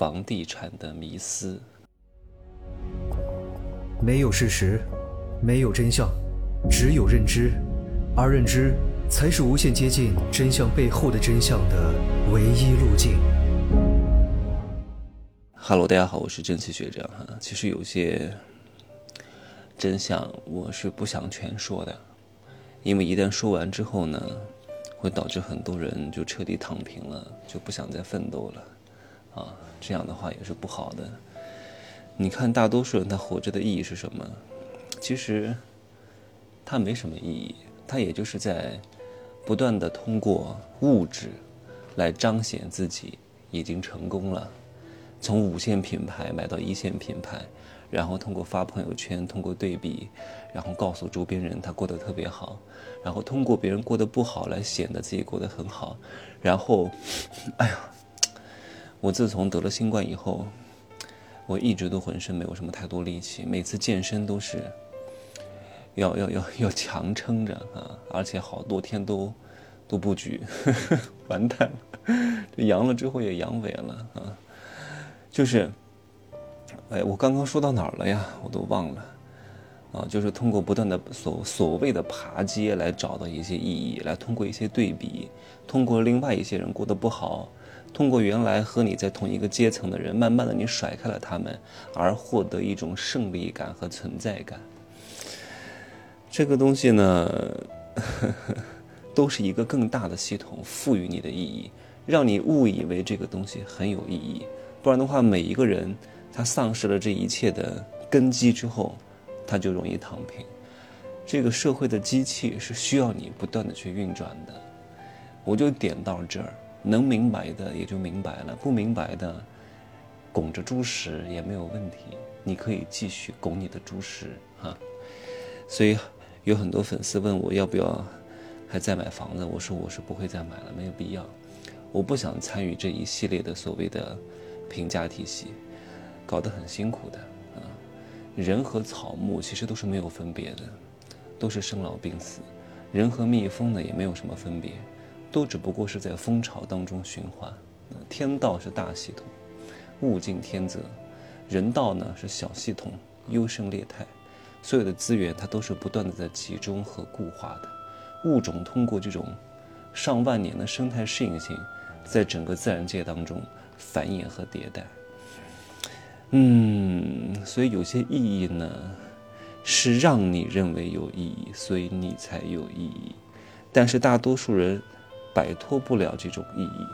房地产的迷思。没有事实，没有真相，只有认知，而认知才是无限接近真相背后的真相的唯一路径。Hello，大家好，我是蒸汽学长哈。其实有些真相我是不想全说的，因为一旦说完之后呢，会导致很多人就彻底躺平了，就不想再奋斗了，啊，这样的话也是不好的。你看，大多数人他活着的意义是什么？其实，他没什么意义，他也就是在不断的通过物质来彰显自己已经成功了，从五线品牌买到一线品牌，然后通过发朋友圈，通过对比，然后告诉周边人他过得特别好，然后通过别人过得不好来显得自己过得很好，然后，哎呀，我自从得了新冠以后。我一直都浑身没有什么太多力气，每次健身都是要要要要强撑着啊，而且好多天都都不举，完蛋了，这阳了之后也阳痿了啊，就是，哎，我刚刚说到哪儿了呀？我都忘了啊，就是通过不断的所所谓的爬阶来找到一些意义，来通过一些对比，通过另外一些人过得不好。通过原来和你在同一个阶层的人，慢慢的你甩开了他们，而获得一种胜利感和存在感。这个东西呢，呵 呵都是一个更大的系统赋予你的意义，让你误以为这个东西很有意义。不然的话，每一个人他丧失了这一切的根基之后，他就容易躺平。这个社会的机器是需要你不断的去运转的。我就点到这儿。能明白的也就明白了，不明白的，拱着猪食也没有问题。你可以继续拱你的猪食哈。所以有很多粉丝问我要不要还再买房子，我说我是不会再买了，没有必要。我不想参与这一系列的所谓的评价体系，搞得很辛苦的啊。人和草木其实都是没有分别的，都是生老病死。人和蜜蜂呢也没有什么分别。都只不过是在蜂巢当中循环，天道是大系统，物竞天择；人道呢是小系统，优胜劣汰。所有的资源它都是不断的在集中和固化的，物种通过这种上万年的生态适应性，在整个自然界当中繁衍和迭代。嗯，所以有些意义呢，是让你认为有意义，所以你才有意义。但是大多数人。摆脱不了这种意义，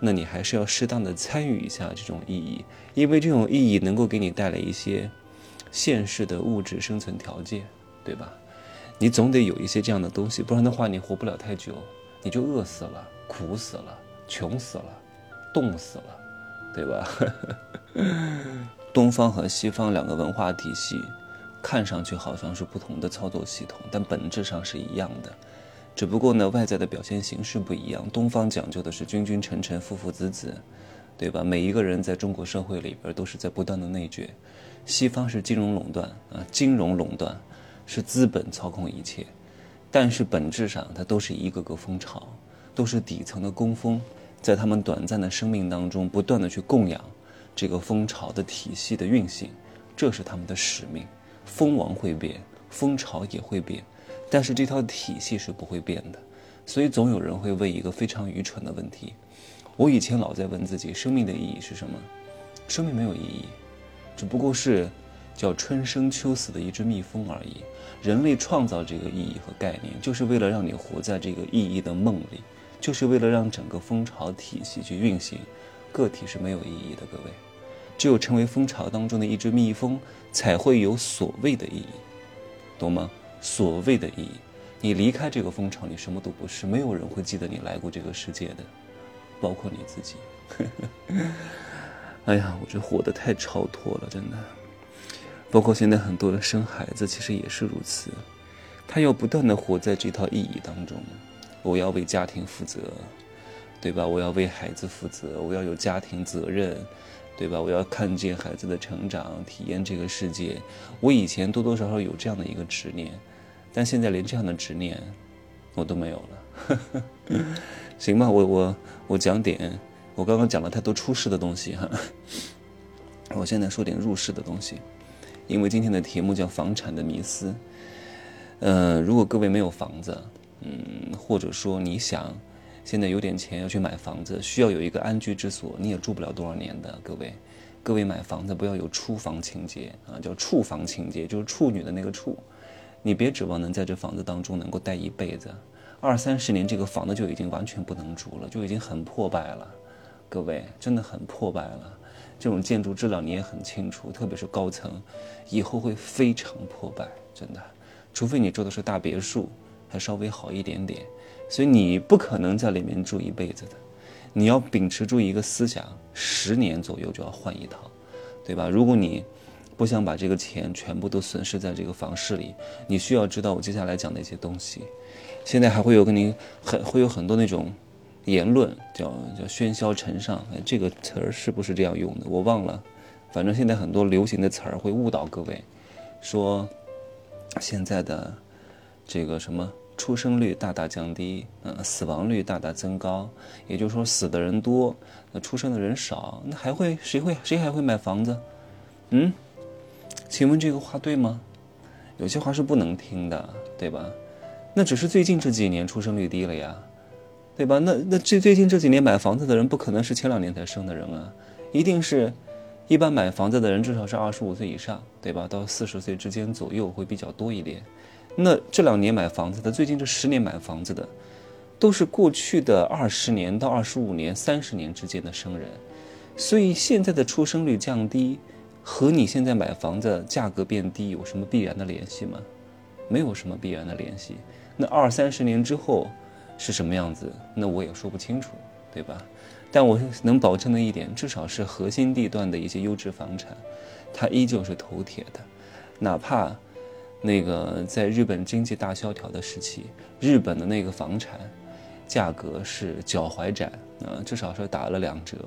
那你还是要适当的参与一下这种意义，因为这种意义能够给你带来一些现实的物质生存条件，对吧？你总得有一些这样的东西，不然的话你活不了太久，你就饿死了、苦死了、穷死了、冻死了，对吧？东方和西方两个文化体系，看上去好像是不同的操作系统，但本质上是一样的。只不过呢，外在的表现形式不一样。东方讲究的是君君臣臣、父父子子，对吧？每一个人在中国社会里边都是在不断的内卷。西方是金融垄断啊，金融垄断是资本操控一切，但是本质上它都是一个个蜂巢，都是底层的工蜂，在他们短暂的生命当中不断的去供养这个蜂巢的体系的运行，这是他们的使命。蜂王会变，蜂巢也会变。但是这套体系是不会变的，所以总有人会问一个非常愚蠢的问题。我以前老在问自己：生命的意义是什么？生命没有意义，只不过是叫春生秋死的一只蜜蜂而已。人类创造这个意义和概念，就是为了让你活在这个意义的梦里，就是为了让整个蜂巢体系去运行。个体是没有意义的，各位，只有成为蜂巢当中的一只蜜蜂，才会有所谓的意义，懂吗？所谓的意义，你离开这个蜂巢，你什么都不是，没有人会记得你来过这个世界的，包括你自己。哎呀，我这活得太超脱了，真的。包括现在很多人生孩子，其实也是如此，他要不断的活在这套意义当中。我要为家庭负责，对吧？我要为孩子负责，我要有家庭责任。对吧？我要看见孩子的成长，体验这个世界。我以前多多少少有这样的一个执念，但现在连这样的执念我都没有了。行吧，我我我讲点我刚刚讲了太多出世的东西哈。我现在说点入世的东西，因为今天的题目叫房产的迷思。呃，如果各位没有房子，嗯，或者说你想现在有点钱要去买房子，需要有一个安居之所，你也住不了多少年的。各位，各位买房子不要有出房情节啊，叫处房情节，就是处女的那个处。你别指望能在这房子当中能够待一辈子，二三十年这个房子就已经完全不能住了，就已经很破败了。各位，真的很破败了。这种建筑质量你也很清楚，特别是高层，以后会非常破败，真的。除非你住的是大别墅，还稍微好一点点，所以你不可能在里面住一辈子的。你要秉持住一个思想，十年左右就要换一套，对吧？如果你不想把这个钱全部都损失在这个房市里，你需要知道我接下来讲的一些东西。现在还会有跟你很会有很多那种言论，叫叫喧嚣尘上，这个词儿是不是这样用的？我忘了，反正现在很多流行的词儿会误导各位，说。现在的这个什么出生率大大降低，嗯，死亡率大大增高，也就是说死的人多，那出生的人少，那还会谁会谁还会买房子？嗯，请问这个话对吗？有些话是不能听的，对吧？那只是最近这几年出生率低了呀，对吧？那那最最近这几年买房子的人不可能是前两年才生的人啊，一定是。一般买房子的人至少是二十五岁以上，对吧？到四十岁之间左右会比较多一点。那这两年买房子的，最近这十年买房子的，都是过去的二十年到二十五年、三十年之间的生人。所以现在的出生率降低，和你现在买房子价格变低有什么必然的联系吗？没有什么必然的联系。那二三十年之后是什么样子？那我也说不清楚，对吧？但我能保证的一点，至少是核心地段的一些优质房产，它依旧是头铁的。哪怕那个在日本经济大萧条的时期，日本的那个房产价格是脚踝斩啊，至少是打了两折。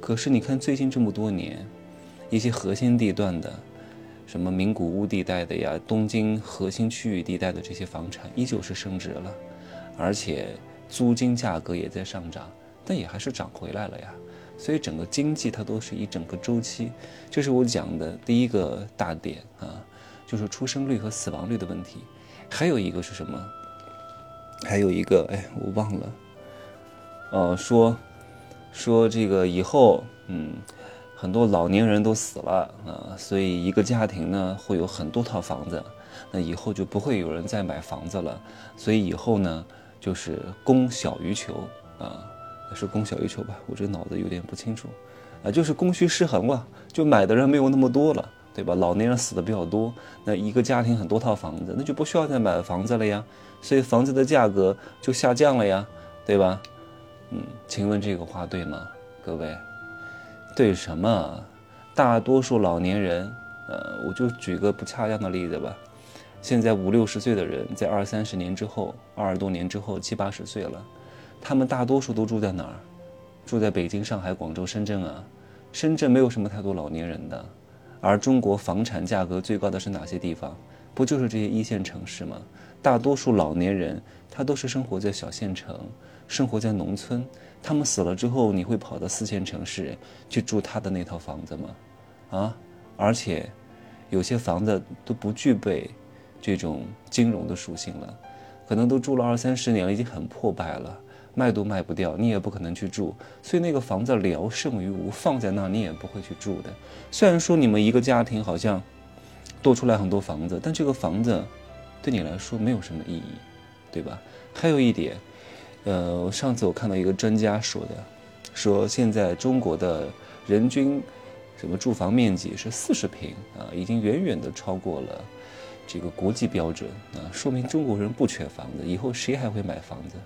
可是你看最近这么多年，一些核心地段的，什么名古屋地带的呀，东京核心区域地带的这些房产，依旧是升值了，而且租金价格也在上涨。但也还是涨回来了呀，所以整个经济它都是一整个周期，这是我讲的第一个大点啊，就是出生率和死亡率的问题。还有一个是什么？还有一个，哎，我忘了。哦，说说这个以后，嗯，很多老年人都死了啊，所以一个家庭呢会有很多套房子，那以后就不会有人再买房子了，所以以后呢就是供小于求啊。是供小于求吧，我这脑子有点不清楚，啊，就是供需失衡了，就买的人没有那么多了，对吧？老年人死的比较多，那一个家庭很多套房子，那就不需要再买房子了呀，所以房子的价格就下降了呀，对吧？嗯，请问这个话对吗？各位，对什么？大多数老年人，呃，我就举个不恰当的例子吧，现在五六十岁的人，在二三十年之后，二十多年之后，七八十岁了。他们大多数都住在哪儿？住在北京、上海、广州、深圳啊。深圳没有什么太多老年人的，而中国房产价格最高的是哪些地方？不就是这些一线城市吗？大多数老年人他都是生活在小县城，生活在农村。他们死了之后，你会跑到四线城市去住他的那套房子吗？啊！而且有些房子都不具备这种金融的属性了，可能都住了二三十年了，已经很破败了。卖都卖不掉，你也不可能去住，所以那个房子聊胜于无，放在那你也不会去住的。虽然说你们一个家庭好像多出来很多房子，但这个房子对你来说没有什么意义，对吧？还有一点，呃，上次我看到一个专家说的，说现在中国的人均什么住房面积是四十平啊，已经远远的超过了这个国际标准啊，说明中国人不缺房子，以后谁还会买房子？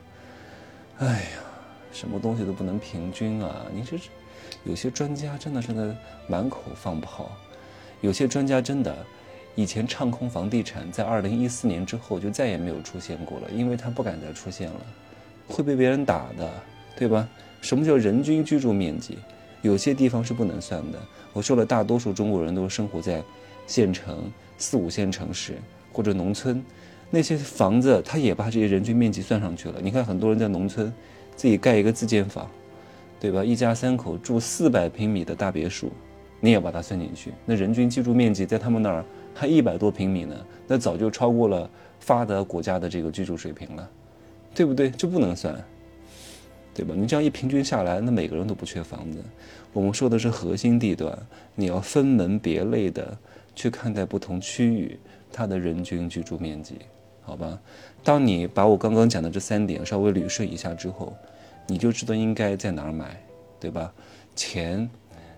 哎呀，什么东西都不能平均啊！你这有些专家真的是在满口放炮，有些专家真的以前唱空房地产，在二零一四年之后就再也没有出现过了，因为他不敢再出现了，会被别人打的，对吧？什么叫人均居住面积？有些地方是不能算的。我说了，大多数中国人都生活在县城、四五线城市或者农村。那些房子，他也把这些人均面积算上去了。你看，很多人在农村，自己盖一个自建房，对吧？一家三口住四百平米的大别墅，你也把它算进去。那人均居住面积在他们那儿还一百多平米呢，那早就超过了发达国家的这个居住水平了，对不对？这不能算，对吧？你这样一平均下来，那每个人都不缺房子。我们说的是核心地段，你要分门别类的去看待不同区域它的人均居住面积，好吧？当你把我刚刚讲的这三点稍微捋顺一下之后，你就知道应该在哪儿买，对吧？钱，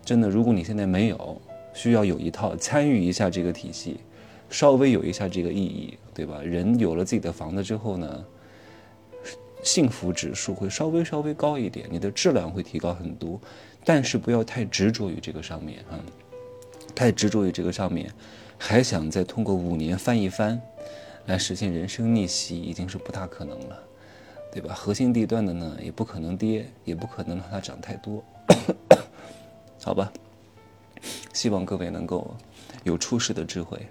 真的，如果你现在没有，需要有一套参与一下这个体系，稍微有一下这个意义，对吧？人有了自己的房子之后呢，幸福指数会稍微稍微高一点，你的质量会提高很多。但是不要太执着于这个上面啊，太执着于这个上面，还想再通过五年翻一番，来实现人生逆袭，已经是不大可能了，对吧？核心地段的呢，也不可能跌，也不可能让它涨太多，好吧？希望各位能够有出世的智慧，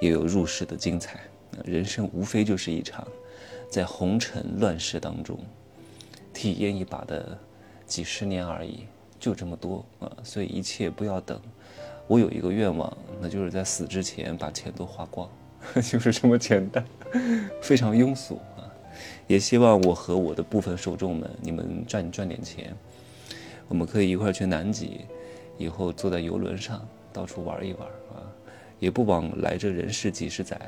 也有入世的精彩。人生无非就是一场在红尘乱世当中体验一把的几十年而已。就这么多啊，所以一切不要等。我有一个愿望，那就是在死之前把钱都花光，就是这么简单，非常庸俗啊。也希望我和我的部分受众们，你们赚赚点钱，我们可以一块去南极，以后坐在游轮上到处玩一玩啊，也不枉来这人世几十载，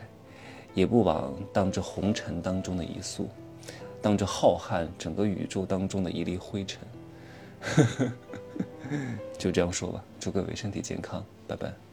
也不枉当着红尘当中的一粟，当着浩瀚整个宇宙当中的一粒灰尘。就这样说吧，祝各位身体健康，拜拜。